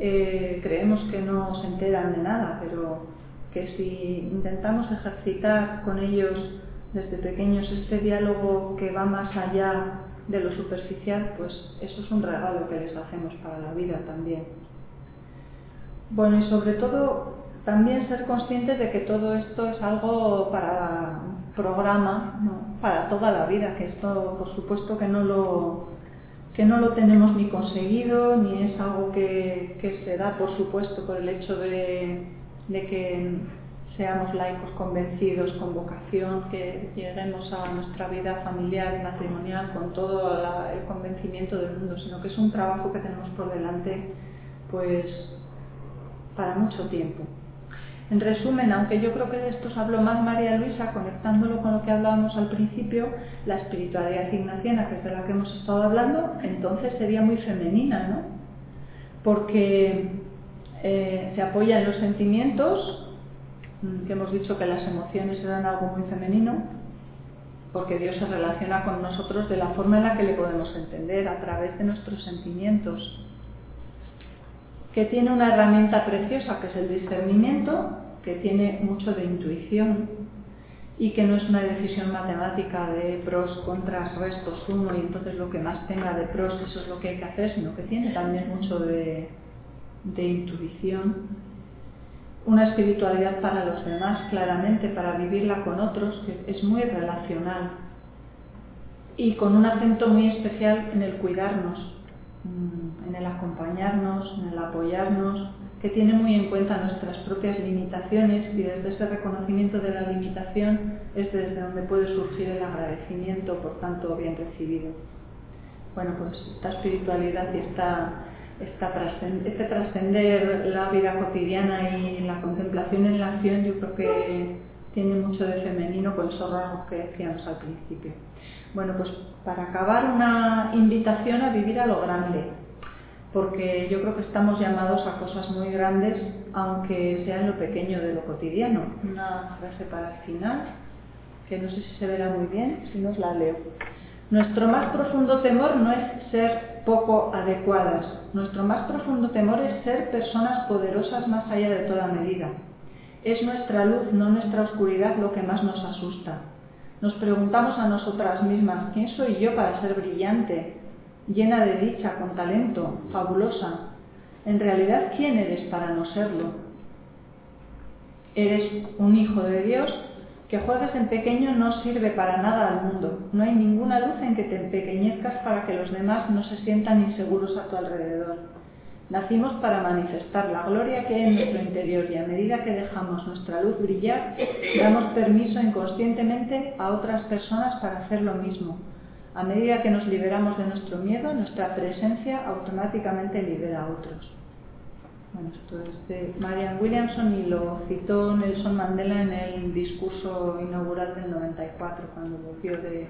eh, creemos que no se enteran de nada, pero que si intentamos ejercitar con ellos desde pequeños este diálogo que va más allá de lo superficial, pues eso es un regalo que les hacemos para la vida también. Bueno, y sobre todo también ser conscientes de que todo esto es algo para programa, para toda la vida, que esto por supuesto que no lo, que no lo tenemos ni conseguido, ni es algo que, que se da por supuesto por el hecho de, de que seamos laicos convencidos, con vocación, que lleguemos a nuestra vida familiar y matrimonial con todo el convencimiento del mundo, sino que es un trabajo que tenemos por delante pues para mucho tiempo. En resumen, aunque yo creo que de esto os habló más María Luisa, conectándolo con lo que hablábamos al principio, la espiritualidad ignaciana, que es de la que hemos estado hablando, entonces sería muy femenina, ¿no? Porque eh, se apoya en los sentimientos, Mm, que hemos dicho que las emociones eran algo muy femenino, porque Dios se relaciona con nosotros de la forma en la que le podemos entender, a través de nuestros sentimientos, que tiene una herramienta preciosa que es el discernimiento, que tiene mucho de intuición y que no es una decisión matemática de pros, contras, restos, uno y entonces lo que más tenga de pros eso es lo que hay que hacer, sino que tiene también mucho de, de intuición. Una espiritualidad para los demás, claramente, para vivirla con otros, que es muy relacional y con un acento muy especial en el cuidarnos, en el acompañarnos, en el apoyarnos, que tiene muy en cuenta nuestras propias limitaciones y desde ese reconocimiento de la limitación es desde donde puede surgir el agradecimiento, por tanto, bien recibido. Bueno, pues esta espiritualidad y esta este trascender la vida cotidiana y la contemplación en la acción yo creo que tiene mucho de femenino con esos rasgos que decíamos al principio. Bueno, pues para acabar una invitación a vivir a lo grande, porque yo creo que estamos llamados a cosas muy grandes, aunque sea en lo pequeño de lo cotidiano. Una frase para el final, que no sé si se verá muy bien, si no la leo. Nuestro más profundo temor no es ser poco adecuadas. Nuestro más profundo temor es ser personas poderosas más allá de toda medida. Es nuestra luz, no nuestra oscuridad, lo que más nos asusta. Nos preguntamos a nosotras mismas, ¿quién soy yo para ser brillante, llena de dicha, con talento, fabulosa? En realidad, ¿quién eres para no serlo? Eres un hijo de Dios que juegues en pequeño no sirve para nada al mundo. No hay ninguna luz en que te empequeñezcas para que los demás no se sientan inseguros a tu alrededor. Nacimos para manifestar la gloria que hay en nuestro interior y a medida que dejamos nuestra luz brillar, damos permiso inconscientemente a otras personas para hacer lo mismo. A medida que nos liberamos de nuestro miedo, nuestra presencia automáticamente libera a otros. Bueno, esto es de Marianne Williamson y lo citó Nelson Mandela en el discurso inaugural del 94, cuando volvió de,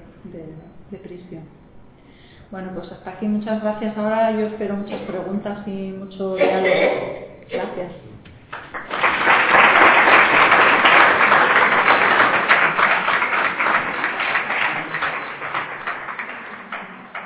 de prisión. Bueno, pues hasta aquí muchas gracias. Ahora yo espero muchas preguntas y mucho diálogo. Gracias.